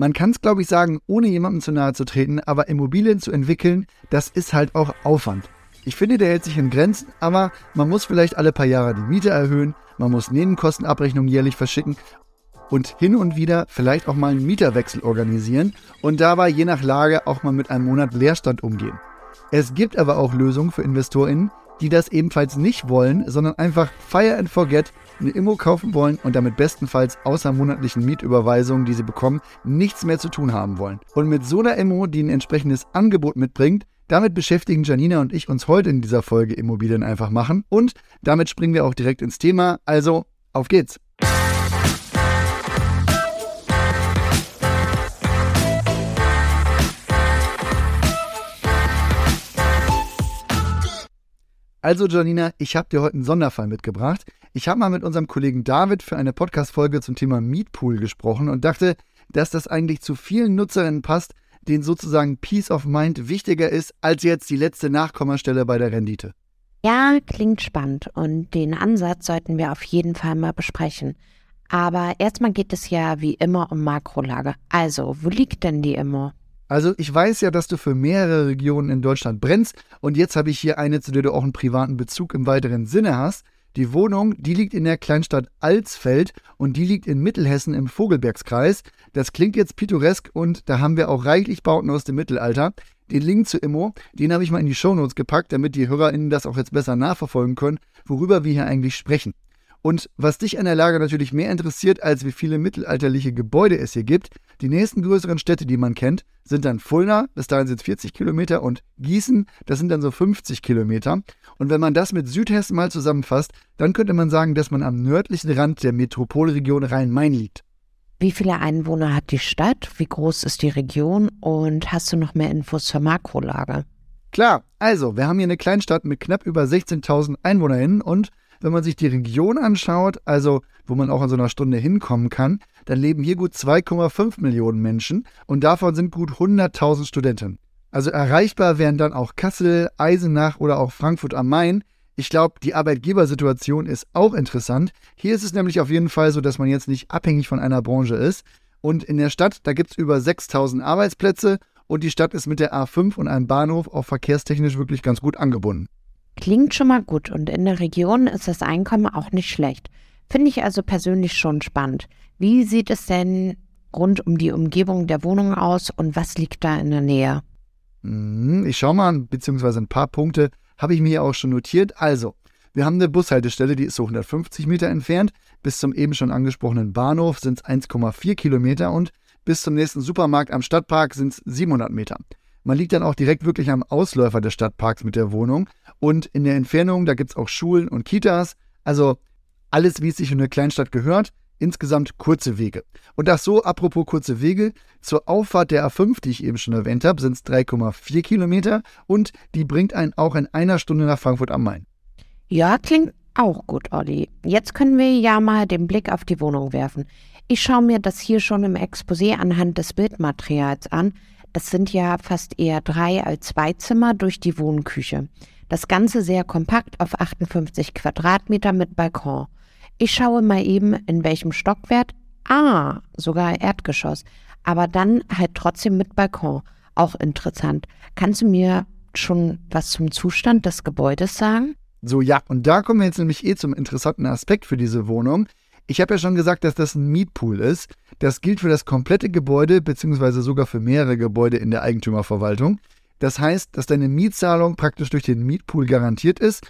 Man kann es, glaube ich, sagen, ohne jemandem zu nahe zu treten, aber Immobilien zu entwickeln, das ist halt auch Aufwand. Ich finde, der hält sich in Grenzen, aber man muss vielleicht alle paar Jahre die Miete erhöhen, man muss Nebenkostenabrechnungen jährlich verschicken und hin und wieder vielleicht auch mal einen Mieterwechsel organisieren und dabei je nach Lage auch mal mit einem Monat Leerstand umgehen. Es gibt aber auch Lösungen für InvestorInnen, die das ebenfalls nicht wollen, sondern einfach Fire and Forget eine Immo kaufen wollen und damit bestenfalls außer monatlichen Mietüberweisungen, die sie bekommen, nichts mehr zu tun haben wollen. Und mit so einer Immo, die ein entsprechendes Angebot mitbringt, damit beschäftigen Janina und ich uns heute in dieser Folge Immobilien einfach machen. Und damit springen wir auch direkt ins Thema. Also, auf geht's! Also Janina, ich habe dir heute einen Sonderfall mitgebracht. Ich habe mal mit unserem Kollegen David für eine Podcast-Folge zum Thema Mietpool gesprochen und dachte, dass das eigentlich zu vielen Nutzerinnen passt, denen sozusagen Peace of Mind wichtiger ist als jetzt die letzte Nachkommastelle bei der Rendite. Ja, klingt spannend und den Ansatz sollten wir auf jeden Fall mal besprechen. Aber erstmal geht es ja wie immer um Makrolage. Also, wo liegt denn die immer? Also ich weiß ja, dass du für mehrere Regionen in Deutschland brennst und jetzt habe ich hier eine, zu der du auch einen privaten Bezug im weiteren Sinne hast. Die Wohnung, die liegt in der Kleinstadt Alsfeld und die liegt in Mittelhessen im Vogelbergskreis. Das klingt jetzt pittoresk und da haben wir auch reichlich Bauten aus dem Mittelalter. Den Link zu Immo, den habe ich mal in die Shownotes gepackt, damit die HörerInnen das auch jetzt besser nachverfolgen können, worüber wir hier eigentlich sprechen. Und was dich an der Lage natürlich mehr interessiert, als wie viele mittelalterliche Gebäude es hier gibt, die nächsten größeren Städte, die man kennt, sind dann Fulda, bis dahin sind es 40 Kilometer, und Gießen, das sind dann so 50 Kilometer. Und wenn man das mit Südhessen mal zusammenfasst, dann könnte man sagen, dass man am nördlichen Rand der Metropolregion Rhein-Main liegt. Wie viele Einwohner hat die Stadt? Wie groß ist die Region? Und hast du noch mehr Infos zur Makrolage? Klar, also, wir haben hier eine Kleinstadt mit knapp über 16.000 EinwohnerInnen und wenn man sich die Region anschaut, also wo man auch in so einer Stunde hinkommen kann, dann leben hier gut 2,5 Millionen Menschen und davon sind gut 100.000 Studenten. Also erreichbar wären dann auch Kassel, Eisenach oder auch Frankfurt am Main. Ich glaube, die Arbeitgebersituation ist auch interessant. Hier ist es nämlich auf jeden Fall so, dass man jetzt nicht abhängig von einer Branche ist. Und in der Stadt, da gibt es über 6000 Arbeitsplätze und die Stadt ist mit der A5 und einem Bahnhof auch verkehrstechnisch wirklich ganz gut angebunden. Klingt schon mal gut und in der Region ist das Einkommen auch nicht schlecht. Finde ich also persönlich schon spannend. Wie sieht es denn rund um die Umgebung der Wohnung aus und was liegt da in der Nähe? Mhm, ich schaue mal, beziehungsweise ein paar Punkte habe ich mir auch schon notiert. Also, wir haben eine Bushaltestelle, die ist so 150 Meter entfernt. Bis zum eben schon angesprochenen Bahnhof sind es 1,4 Kilometer und bis zum nächsten Supermarkt am Stadtpark sind es 700 Meter. Man liegt dann auch direkt wirklich am Ausläufer des Stadtparks mit der Wohnung. Und in der Entfernung, da gibt es auch Schulen und Kitas. Also alles, wie es sich in eine Kleinstadt gehört. Insgesamt kurze Wege. Und das so, apropos kurze Wege, zur Auffahrt der A5, die ich eben schon erwähnt habe, sind es 3,4 Kilometer und die bringt einen auch in einer Stunde nach Frankfurt am Main. Ja, klingt auch gut, Olli. Jetzt können wir ja mal den Blick auf die Wohnung werfen. Ich schaue mir das hier schon im Exposé anhand des Bildmaterials an. Das sind ja fast eher drei als zwei Zimmer durch die Wohnküche. Das Ganze sehr kompakt auf 58 Quadratmeter mit Balkon. Ich schaue mal eben, in welchem Stockwert. Ah, sogar Erdgeschoss. Aber dann halt trotzdem mit Balkon. Auch interessant. Kannst du mir schon was zum Zustand des Gebäudes sagen? So, ja, und da kommen wir jetzt nämlich eh zum interessanten Aspekt für diese Wohnung. Ich habe ja schon gesagt, dass das ein Mietpool ist. Das gilt für das komplette Gebäude beziehungsweise sogar für mehrere Gebäude in der Eigentümerverwaltung. Das heißt, dass deine Mietzahlung praktisch durch den Mietpool garantiert ist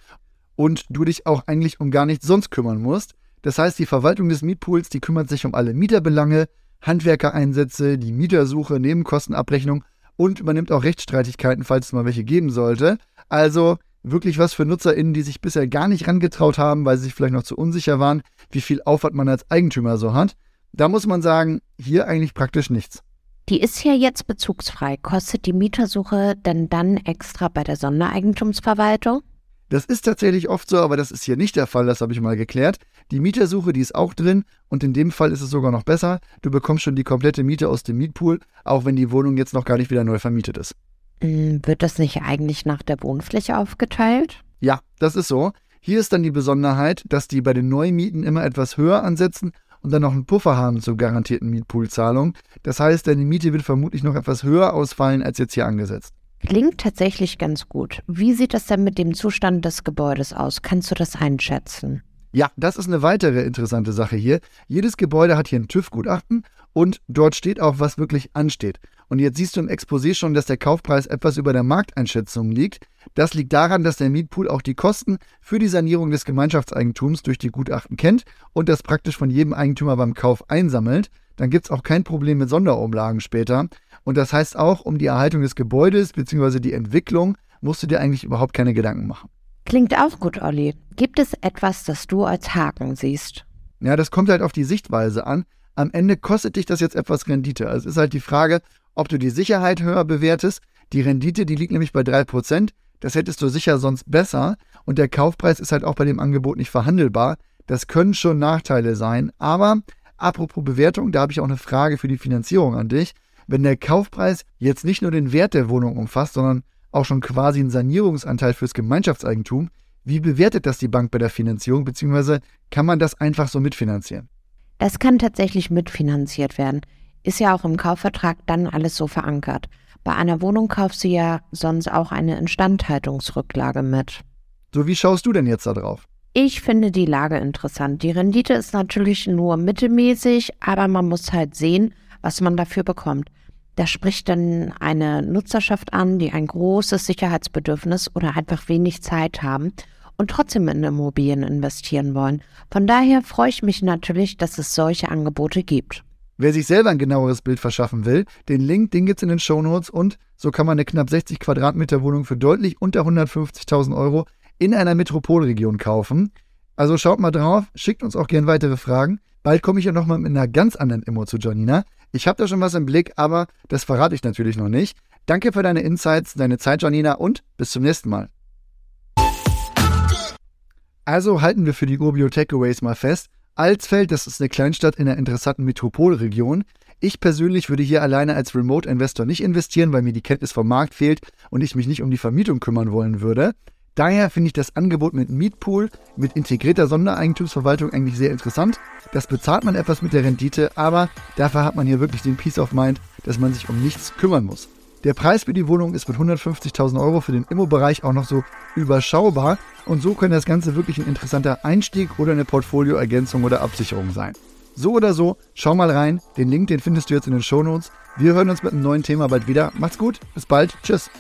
und du dich auch eigentlich um gar nichts sonst kümmern musst. Das heißt, die Verwaltung des Mietpools, die kümmert sich um alle Mieterbelange, Handwerkereinsätze, die Mietersuche, Nebenkostenabrechnung und übernimmt auch Rechtsstreitigkeiten, falls es mal welche geben sollte. Also wirklich was für NutzerInnen, die sich bisher gar nicht rangetraut haben, weil sie sich vielleicht noch zu unsicher waren, wie viel Aufwand man als Eigentümer so hat. Da muss man sagen, hier eigentlich praktisch nichts. Die ist ja jetzt bezugsfrei. Kostet die Mietersuche denn dann extra bei der Sondereigentumsverwaltung? Das ist tatsächlich oft so, aber das ist hier nicht der Fall, das habe ich mal geklärt. Die Mietersuche, die ist auch drin und in dem Fall ist es sogar noch besser. Du bekommst schon die komplette Miete aus dem Mietpool, auch wenn die Wohnung jetzt noch gar nicht wieder neu vermietet ist. Hm, wird das nicht eigentlich nach der Wohnfläche aufgeteilt? Ja, das ist so. Hier ist dann die Besonderheit, dass die bei den Neumieten immer etwas höher ansetzen und dann noch einen Puffer haben zur garantierten Mietpoolzahlung. Das heißt, deine Miete wird vermutlich noch etwas höher ausfallen als jetzt hier angesetzt. Klingt tatsächlich ganz gut. Wie sieht das denn mit dem Zustand des Gebäudes aus? Kannst du das einschätzen? Ja, das ist eine weitere interessante Sache hier. Jedes Gebäude hat hier ein TÜV-Gutachten und dort steht auch, was wirklich ansteht. Und jetzt siehst du im Exposé schon, dass der Kaufpreis etwas über der Markteinschätzung liegt. Das liegt daran, dass der Mietpool auch die Kosten für die Sanierung des Gemeinschaftseigentums durch die Gutachten kennt und das praktisch von jedem Eigentümer beim Kauf einsammelt. Dann gibt es auch kein Problem mit Sonderumlagen später. Und das heißt auch, um die Erhaltung des Gebäudes bzw. die Entwicklung musst du dir eigentlich überhaupt keine Gedanken machen. Klingt auch gut, Olli. Gibt es etwas, das du als Haken siehst? Ja, das kommt halt auf die Sichtweise an. Am Ende kostet dich das jetzt etwas Rendite. Also es ist halt die Frage, ob du die Sicherheit höher bewertest. Die Rendite, die liegt nämlich bei 3%. Das hättest du sicher sonst besser. Und der Kaufpreis ist halt auch bei dem Angebot nicht verhandelbar. Das können schon Nachteile sein. Aber apropos Bewertung, da habe ich auch eine Frage für die Finanzierung an dich. Wenn der Kaufpreis jetzt nicht nur den Wert der Wohnung umfasst, sondern auch schon quasi einen Sanierungsanteil fürs Gemeinschaftseigentum. Wie bewertet das die Bank bei der Finanzierung, beziehungsweise kann man das einfach so mitfinanzieren? Das kann tatsächlich mitfinanziert werden. Ist ja auch im Kaufvertrag dann alles so verankert. Bei einer Wohnung kaufst du ja sonst auch eine Instandhaltungsrücklage mit. So, wie schaust du denn jetzt da drauf? Ich finde die Lage interessant. Die Rendite ist natürlich nur mittelmäßig, aber man muss halt sehen, was man dafür bekommt. Da spricht dann eine Nutzerschaft an, die ein großes Sicherheitsbedürfnis oder einfach wenig Zeit haben und trotzdem in Immobilien investieren wollen. Von daher freue ich mich natürlich, dass es solche Angebote gibt. Wer sich selber ein genaueres Bild verschaffen will, den Link, den gibt's in den Shownotes und so kann man eine knapp 60 Quadratmeter Wohnung für deutlich unter 150.000 Euro in einer Metropolregion kaufen. Also schaut mal drauf, schickt uns auch gern weitere Fragen. Bald komme ich ja nochmal mit einer ganz anderen Immo zu Janina. Ich habe da schon was im Blick, aber das verrate ich natürlich noch nicht. Danke für deine Insights, deine Zeit, Janina, und bis zum nächsten Mal. Also halten wir für die Urbio Takeaways mal fest. Alsfeld, das ist eine Kleinstadt in einer interessanten Metropolregion. Ich persönlich würde hier alleine als Remote-Investor nicht investieren, weil mir die Kenntnis vom Markt fehlt und ich mich nicht um die Vermietung kümmern wollen würde. Daher finde ich das Angebot mit Mietpool, mit integrierter Sondereigentumsverwaltung eigentlich sehr interessant. Das bezahlt man etwas mit der Rendite, aber dafür hat man hier wirklich den Peace of Mind, dass man sich um nichts kümmern muss. Der Preis für die Wohnung ist mit 150.000 Euro für den Immo-Bereich auch noch so überschaubar und so könnte das Ganze wirklich ein interessanter Einstieg oder eine Portfolioergänzung oder Absicherung sein. So oder so, schau mal rein. Den Link, den findest du jetzt in den Shownotes. Wir hören uns mit einem neuen Thema bald wieder. Macht's gut, bis bald, tschüss.